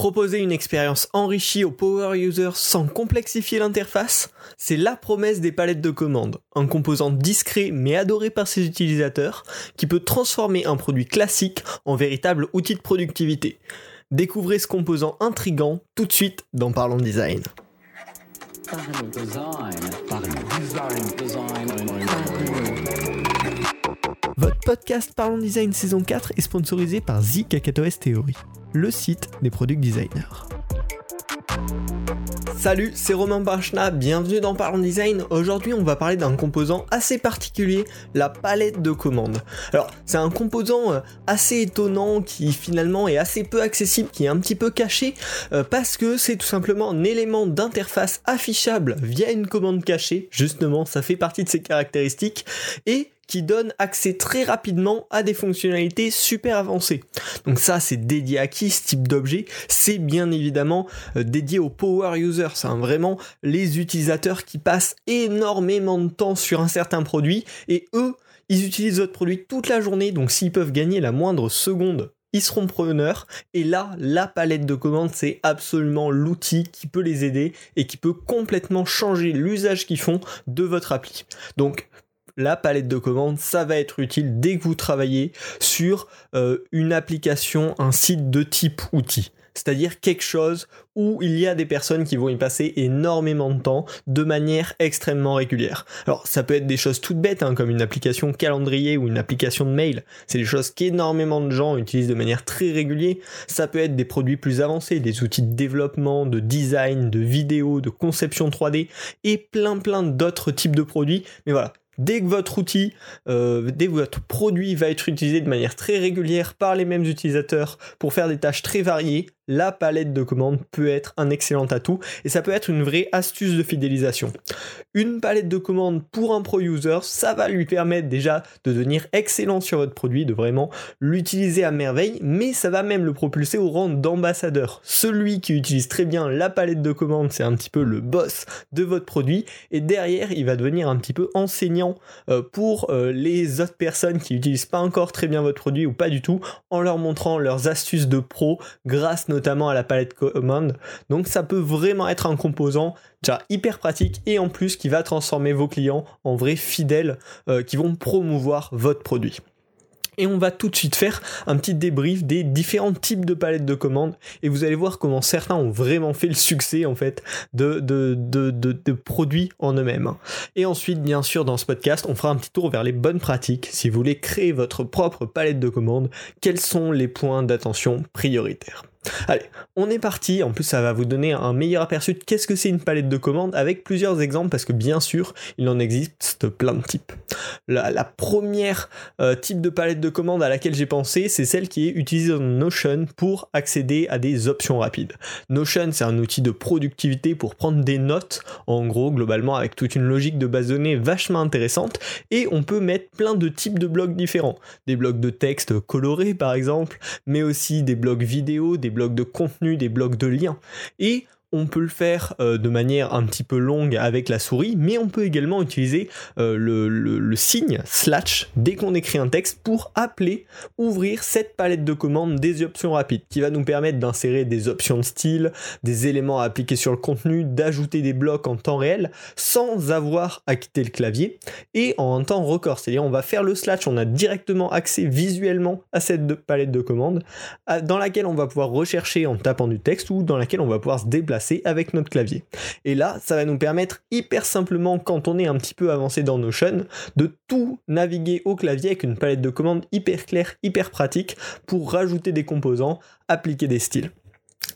Proposer une expérience enrichie aux power users sans complexifier l'interface, c'est la promesse des palettes de commandes, un composant discret mais adoré par ses utilisateurs qui peut transformer un produit classique en véritable outil de productivité. Découvrez ce composant intrigant tout de suite dans Parlons Design. Votre podcast Parlons Design saison 4 est sponsorisé par The Theory le site des product designers. Salut, c'est Romain Bachna, bienvenue dans Parlons Design. Aujourd'hui, on va parler d'un composant assez particulier, la palette de commandes. Alors, c'est un composant euh, assez étonnant qui finalement est assez peu accessible, qui est un petit peu caché, euh, parce que c'est tout simplement un élément d'interface affichable via une commande cachée. Justement, ça fait partie de ses caractéristiques et qui donne accès très rapidement à des fonctionnalités super avancées. Donc ça, c'est dédié à qui ce type d'objet? C'est bien évidemment euh, dédié aux power users, c'est vraiment les utilisateurs qui passent énormément de temps sur un certain produit et eux, ils utilisent votre produit toute la journée, donc s'ils peuvent gagner la moindre seconde ils seront preneurs. Et là, la palette de commandes, c'est absolument l'outil qui peut les aider et qui peut complètement changer l'usage qu'ils font de votre appli. Donc, la palette de commandes, ça va être utile dès que vous travaillez sur euh, une application, un site de type outil. C'est-à-dire quelque chose où il y a des personnes qui vont y passer énormément de temps de manière extrêmement régulière. Alors ça peut être des choses toutes bêtes, hein, comme une application calendrier ou une application de mail. C'est des choses qu'énormément de gens utilisent de manière très régulière. Ça peut être des produits plus avancés, des outils de développement, de design, de vidéo, de conception 3D et plein plein d'autres types de produits. Mais voilà, dès que votre outil, euh, dès que votre produit va être utilisé de manière très régulière par les mêmes utilisateurs pour faire des tâches très variées, la palette de commandes peut être un excellent atout et ça peut être une vraie astuce de fidélisation. Une palette de commandes pour un pro user, ça va lui permettre déjà de devenir excellent sur votre produit, de vraiment l'utiliser à merveille, mais ça va même le propulser au rang d'ambassadeur. Celui qui utilise très bien la palette de commandes, c'est un petit peu le boss de votre produit et derrière, il va devenir un petit peu enseignant euh, pour euh, les autres personnes qui n'utilisent pas encore très bien votre produit ou pas du tout en leur montrant leurs astuces de pro grâce notamment notamment à la palette commande. Donc ça peut vraiment être un composant déjà hyper pratique et en plus qui va transformer vos clients en vrais fidèles euh, qui vont promouvoir votre produit et on va tout de suite faire un petit débrief des différents types de palettes de commandes et vous allez voir comment certains ont vraiment fait le succès en fait de, de, de, de produits en eux-mêmes. Et ensuite, bien sûr, dans ce podcast, on fera un petit tour vers les bonnes pratiques. Si vous voulez créer votre propre palette de commandes, quels sont les points d'attention prioritaires? Allez, on est parti. En plus, ça va vous donner un meilleur aperçu de qu'est-ce que c'est une palette de commandes avec plusieurs exemples parce que bien sûr, il en existe plein de types. La, première euh, type de palette de commandes à laquelle j'ai pensé, c'est celle qui est utilisée dans Notion pour accéder à des options rapides. Notion, c'est un outil de productivité pour prendre des notes, en gros, globalement, avec toute une logique de base de données vachement intéressante et on peut mettre plein de types de blocs différents. Des blocs de texte colorés, par exemple, mais aussi des blocs vidéo, des blocs de contenu, des blocs de liens. Et on peut le faire euh, de manière un petit peu longue avec la souris, mais on peut également utiliser euh, le, signe slash dès qu'on écrit un texte pour appeler, ouvrir cette palette de commandes des options rapides qui va nous permettre d'insérer des options de style, des éléments à appliquer sur le contenu, d'ajouter des blocs en temps réel sans avoir à quitter le clavier et en temps record. C'est-à-dire on va faire le slash, on a directement accès visuellement à cette palette de commandes dans laquelle on va pouvoir rechercher en tapant du texte ou dans laquelle on va pouvoir se déplacer avec notre clavier. Et là, ça va nous permettre hyper simplement, quand on est un petit peu avancé dans Notion, de tout naviguer au clavier avec une palette de commandes hyper claire, hyper pratique pour rajouter des composants, appliquer des styles.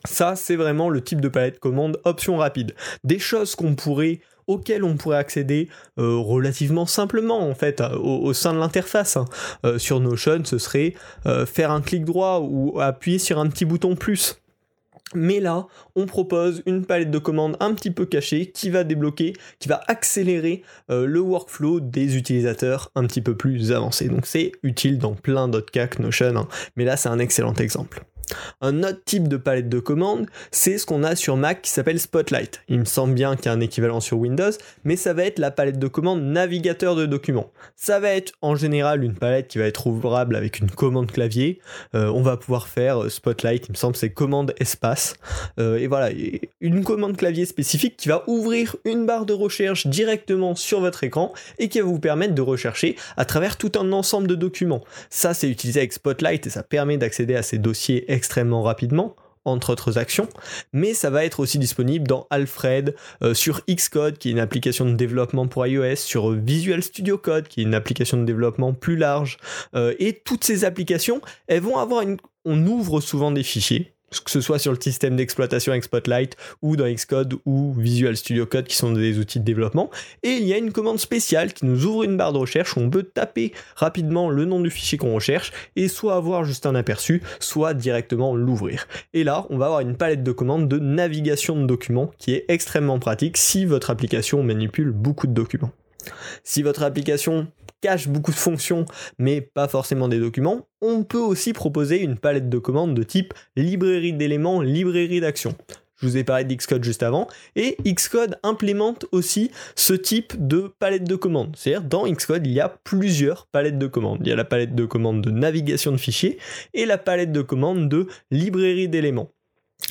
Ça, c'est vraiment le type de palette commande option rapide. Des choses qu'on pourrait auxquelles on pourrait accéder euh, relativement simplement en fait au, sein de l'interface. Hein. Euh, sur Notion, ce serait euh, faire un clic droit ou appuyer sur un petit bouton plus. Mais là, on propose une palette de commandes un petit peu cachée qui va débloquer, qui va accélérer euh, le workflow des utilisateurs un petit peu plus avancés. Donc c'est utile dans plein d'autres cas que Notion, hein. mais là c'est un excellent exemple. Un autre type de palette de commandes, c'est ce qu'on a sur Mac qui s'appelle Spotlight. Il me semble bien qu'il y a un équivalent sur Windows, mais ça va être la palette de commandes navigateur de documents. Ça va être en général une palette qui va être ouvrable avec une commande clavier. Euh, on va pouvoir faire euh, Spotlight, il me semble c'est commande espace. Euh, et voilà, une commande clavier spécifique qui va ouvrir une barre de recherche directement sur votre écran et qui va vous permettre de rechercher à travers tout un ensemble de documents. Ça c'est utilisé avec Spotlight et ça permet d'accéder à ces dossiers rapidement entre autres actions, mais ça va être aussi disponible dans Alfred, euh, sur Xcode qui est une application de développement pour iOS, sur Visual Studio Code qui est une application de développement plus large, euh, et toutes ces applications, elles vont avoir une... On ouvre souvent des fichiers, que ce soit sur le système d'exploitation avec Spotlight ou dans Xcode ou Visual Studio Code qui sont des outils de développement. Et il y a une commande spéciale qui nous ouvre une barre de recherche où on peut taper rapidement le nom du fichier qu'on recherche et soit avoir juste un aperçu, soit directement l'ouvrir. Et là, on va avoir une palette de commandes de navigation de documents qui est extrêmement pratique si votre application manipule beaucoup de documents. Si votre application cache beaucoup de fonctions, mais pas forcément des documents, on peut aussi proposer une palette de commandes de type librairie d'éléments, librairie d'actions. Je vous ai parlé d'Xcode juste avant, et Xcode implémente aussi ce type de palette de commandes. C'est-à-dire, dans Xcode, il y a plusieurs palettes de commandes. Il y a la palette de commandes de navigation de fichiers et la palette de commandes de librairie d'éléments.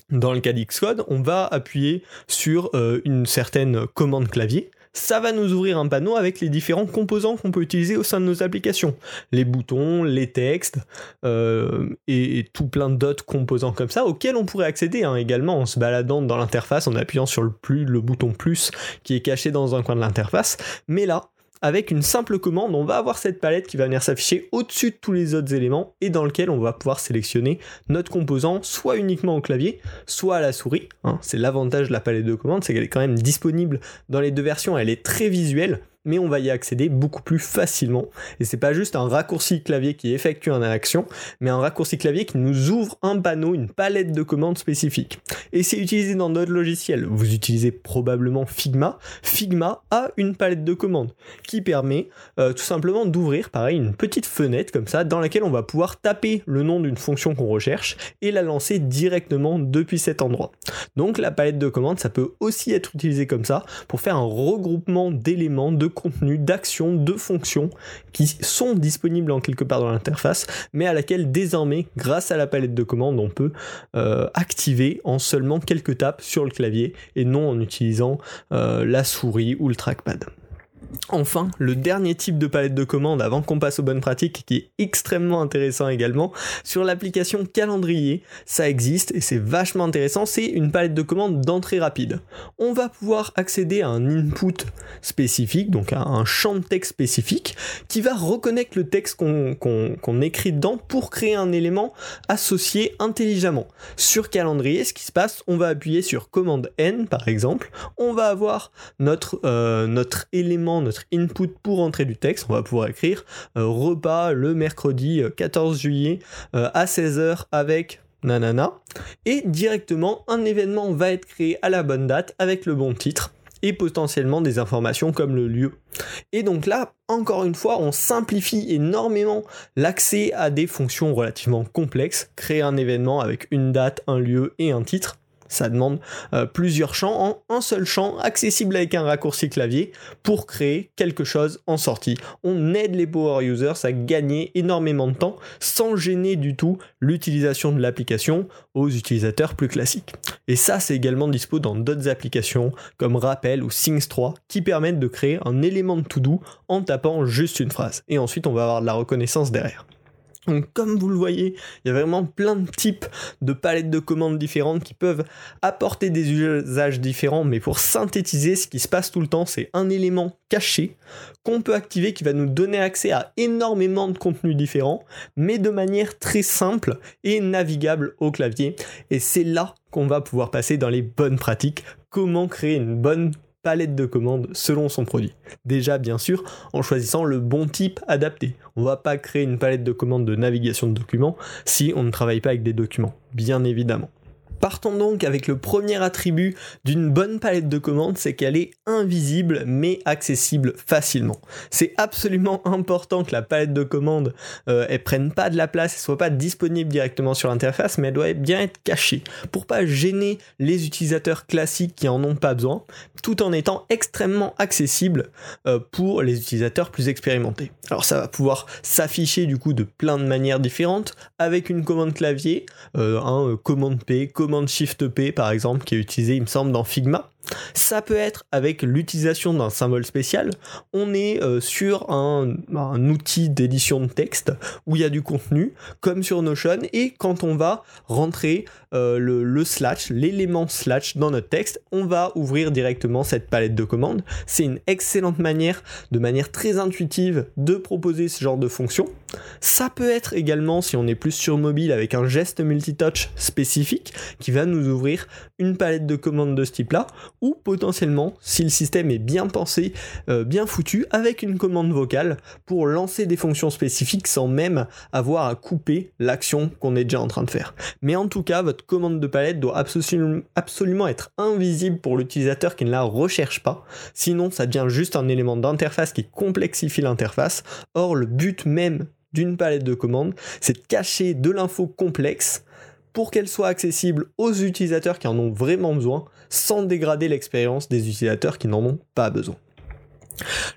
Dans le cas d'Xcode, on va appuyer sur euh, une certaine commande clavier, ça va nous ouvrir un panneau avec les différents composants qu'on peut utiliser au sein de nos applications. Les boutons, les textes euh, et, tout plein d'autres composants comme ça auxquels on pourrait accéder hein, également en se baladant dans l'interface en appuyant sur le, plus, le bouton plus qui est caché dans un coin de l'interface. Mais là, avec une simple commande, on va avoir cette palette qui va venir s'afficher au-dessus de tous les autres éléments et dans lequel on va pouvoir sélectionner notre composant soit uniquement au clavier, soit à la souris. Hein. C'est l'avantage de la palette de commandes, c'est qu'elle est quand même disponible dans les deux versions, elle est très visuelle mais on va y accéder beaucoup plus facilement. Et c'est pas juste un raccourci clavier qui effectue une action, mais un raccourci clavier qui nous ouvre un panneau, une palette de commandes spécifiques. Et c'est utilisé dans d'autres logiciels. Vous utilisez probablement Figma. Figma a une palette de commandes qui permet euh, tout simplement d'ouvrir, pareil, une petite fenêtre comme ça, dans laquelle on va pouvoir taper le nom d'une fonction qu'on recherche et la lancer directement depuis cet endroit. Donc la palette de commandes, ça peut aussi être utilisé comme ça pour faire un regroupement d'éléments de contenu, d'actions, de fonctions qui sont disponibles en quelque part dans l'interface, mais à laquelle désormais, grâce à la palette de commandes, on peut euh, activer en seulement quelques tapes sur le clavier et non en utilisant euh, la souris ou le trackpad. Enfin, le dernier type de palette de commandes avant qu'on passe aux bonnes pratiques qui est extrêmement intéressant également, sur l'application calendrier, ça existe et c'est vachement intéressant, c'est une palette de commandes d'entrée rapide. On va pouvoir accéder à un input spécifique, donc à un champ de texte spécifique, qui va reconnaître le texte qu'on écrit dedans pour créer un élément associé intelligemment. Sur calendrier, ce qui se passe, on va appuyer sur commande N par exemple, on va avoir notre, euh, notre élément notre input pour entrer du texte. On va pouvoir écrire euh, repas le mercredi 14 euh, juillet euh, à 16h avec nanana. Et directement, un événement va être créé à la bonne date avec le bon titre et potentiellement des informations comme le lieu. Et donc là, encore une fois, on simplifie énormément l'accès à des fonctions relativement complexes. Créer un événement avec une date, un lieu et un titre ça demande euh, plusieurs champs en un seul champ accessible avec un raccourci clavier pour créer quelque chose en sortie. On aide les power users à gagner énormément de temps sans gêner du tout l'utilisation de l'application aux utilisateurs plus classiques. Et ça, c'est également dispo dans d'autres applications comme Rappel ou Things 3 qui permettent de créer un élément de to-do en tapant juste une phrase. Et ensuite, on va avoir de la reconnaissance derrière. Donc comme vous le voyez, il y a vraiment plein de types de palettes de commandes différentes qui peuvent apporter des usages différents, mais pour synthétiser, ce qui se passe tout le temps, c'est un élément caché qu'on peut activer qui va nous donner accès à énormément de contenus différents, mais de manière très simple et navigable au clavier. Et c'est là qu'on va pouvoir passer dans les bonnes pratiques, comment créer une bonne palette de commandes selon son produit. Déjà, bien sûr, en choisissant le bon type adapté. On va pas créer une palette de commandes de navigation de documents si on ne travaille pas avec des documents, bien évidemment. Partons donc avec le premier attribut d'une bonne palette de commandes, c'est qu'elle est invisible mais accessible facilement. C'est absolument important que la palette de commandes euh, prenne pas de la place, elle soit pas disponible directement sur l'interface, mais elle doit bien être cachée pour pas gêner les utilisateurs classiques qui en ont pas besoin, tout en étant extrêmement accessible euh, pour les utilisateurs plus expérimentés. Alors ça va pouvoir s'afficher du coup de plein de manières différentes avec une commande clavier, euh, un commande P, commande Shift P par exemple qui est utilisé il me semble dans Figma ça peut être avec l'utilisation d'un symbole spécial. On est euh, sur un, outil d'édition de texte où il y a du contenu, comme sur Notion, et quand on va rentrer euh, le, slash, l'élément slash dans notre texte, on va ouvrir directement cette palette de commandes. C'est une excellente manière, de manière très intuitive, de proposer ce genre de fonction. Ça peut être également, si on est plus sur mobile, avec un geste multitouch spécifique qui va nous ouvrir une palette de commandes de ce type-là ou potentiellement, si le système est bien pensé, euh, bien foutu, avec une commande vocale pour lancer des fonctions spécifiques sans même avoir à couper l'action qu'on est déjà en train de faire. Mais en tout cas, votre commande de palette doit absolument être invisible pour l'utilisateur qui ne la recherche pas, sinon ça devient juste un élément d'interface qui complexifie l'interface. Or, le but même d'une palette de commandes, c'est de cacher de l'info complexe pour qu'elle soit accessible aux utilisateurs qui en ont vraiment besoin, sans dégrader l'expérience des utilisateurs qui n'en ont pas besoin.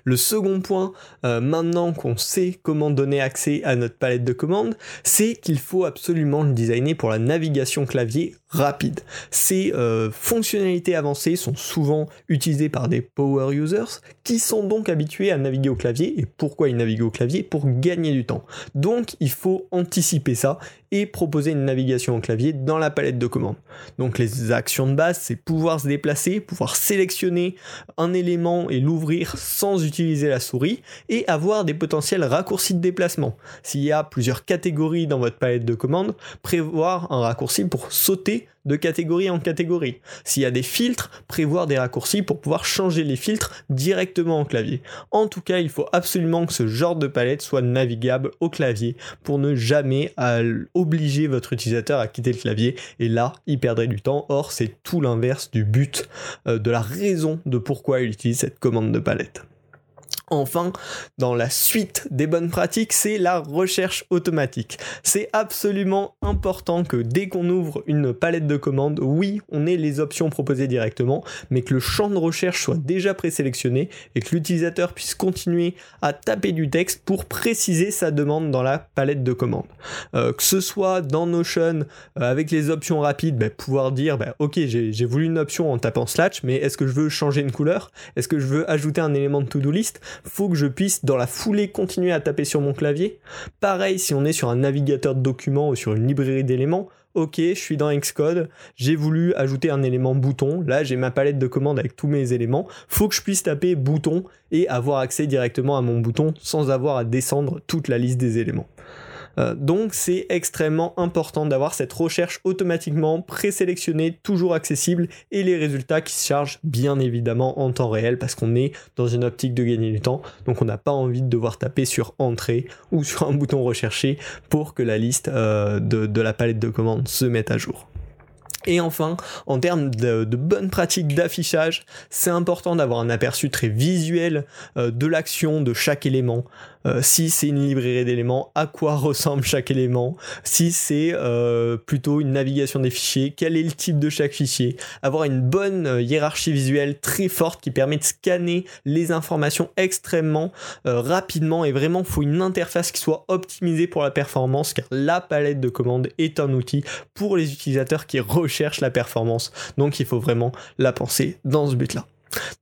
Le second point, euh, maintenant qu'on sait comment donner accès à notre palette de commandes, c'est qu'il faut absolument le designer pour la navigation clavier rapide. Ces euh, fonctionnalités avancées sont souvent utilisées par des power users qui sont donc habitués à naviguer au clavier. Et pourquoi ils naviguent au clavier? Pour gagner du temps. Donc il faut anticiper ça et proposer une navigation au clavier dans la palette de commandes. Donc les actions de base, c'est pouvoir se déplacer, pouvoir sélectionner un élément et l'ouvrir sans utiliser la souris et avoir des potentiels raccourcis de déplacement. S'il y a plusieurs catégories dans votre palette de commandes, prévoir un raccourci pour sauter de catégorie en catégorie. S'il y a des filtres, prévoir des raccourcis pour pouvoir changer les filtres directement au clavier. En tout cas, il faut absolument que ce genre de palette soit navigable au clavier pour ne jamais obliger votre utilisateur à quitter le clavier. Et là, il perdrait du temps. Or, c'est tout l'inverse du but, euh, de la raison de pourquoi il utilise cette commande de palette. Enfin, dans la suite des bonnes pratiques, c'est la recherche automatique. C'est absolument important que dès qu'on ouvre une palette de commandes, oui, on ait les options proposées directement, mais que le champ de recherche soit déjà présélectionné et que l'utilisateur puisse continuer à taper du texte pour préciser sa demande dans la palette de commandes. Euh, que ce soit dans Notion euh, avec les options rapides, ben, pouvoir dire ben, ok j'ai voulu une option en tapant slash, mais est-ce que je veux changer une couleur? Est-ce que je veux ajouter un élément de to-do list? Faut que je puisse dans la foulée continuer à taper sur mon clavier. Pareil si on est sur un navigateur de documents ou sur une librairie d'éléments, ok, je suis dans Xcode, j'ai voulu ajouter un élément bouton, là j'ai ma palette de commandes avec tous mes éléments, faut que je puisse taper bouton et avoir accès directement à mon bouton sans avoir à descendre toute la liste des éléments. Euh, donc c'est extrêmement important d'avoir cette recherche automatiquement présélectionnée, toujours accessible, et les résultats qui se chargent bien évidemment en temps réel parce qu'on est dans une optique de gagner du temps, donc on n'a pas envie de devoir taper sur entrée ou sur un bouton recherché pour que la liste euh, de la palette de commandes se mette à jour. Et enfin, en termes de, bonnes pratiques d'affichage, c'est important d'avoir un aperçu très visuel euh, de l'action de chaque élément. Euh, si c'est une librairie d'éléments, à quoi ressemble chaque élément, si c'est euh, plutôt une navigation des fichiers, quel est le type de chaque fichier, avoir une bonne hiérarchie visuelle très forte qui permet de scanner les informations extrêmement rapidement et vraiment faut une interface qui soit optimisée pour la performance car la palette de commandes est un outil pour les utilisateurs qui recherchent cherche la performance. Donc il faut vraiment la penser dans ce but-là.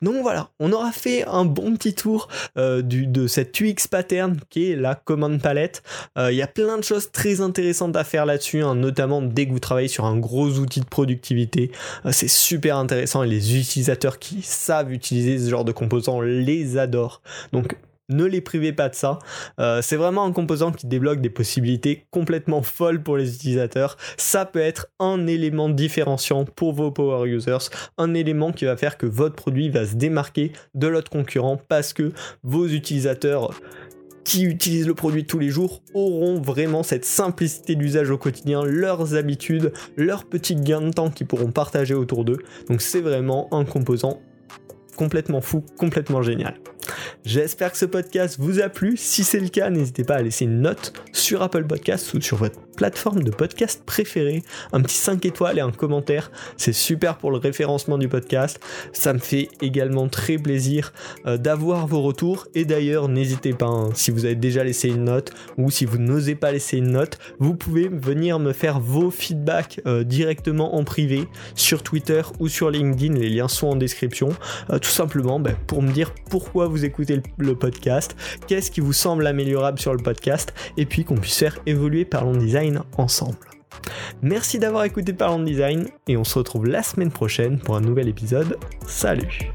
Donc voilà, on aura fait un bon petit tour euh, de cette UX pattern qui est la commande palette. Euh, il y a plein de choses très intéressantes à faire là-dessus, hein, notamment dès que vous travaillez sur un gros outil de productivité. Euh, c'est super intéressant et les utilisateurs qui savent utiliser ce genre de composants les adorent. Ne les privez pas de ça. Euh, c'est vraiment un composant qui débloque des possibilités complètement folles pour les utilisateurs. Ça peut être un élément différenciant pour vos power users, un élément qui va faire que votre produit va se démarquer de l'autre concurrent parce que vos utilisateurs qui utilisent le produit tous les jours auront vraiment cette simplicité d'usage au quotidien, leurs habitudes, leurs petits gains de temps qu'ils pourront partager autour d'eux. Donc c'est vraiment un composant complètement fou, complètement génial. J'espère que ce podcast vous a plu. Si c'est le cas, n'hésitez pas à laisser une note sur Apple Podcasts ou sur votre plateforme de podcast préférée. Un petit 5 étoiles et un commentaire. C'est super pour le référencement du podcast. Ça me fait également très plaisir euh, d'avoir vos retours. Et d'ailleurs, n'hésitez pas, hein, si vous avez déjà laissé une note ou si vous n'osez pas laisser une note, vous pouvez venir me faire vos feedbacks euh, directement en privé sur Twitter ou sur LinkedIn. Les liens sont en description. Euh, tout simplement ben, pour me dire pourquoi vous écoutez le, podcast, qu'est-ce qui vous semble améliorable sur le podcast, et puis qu'on puisse faire évoluer Parlons Design ensemble. Merci d'avoir écouté Parlons Design, et on se retrouve la semaine prochaine pour un nouvel épisode. Salut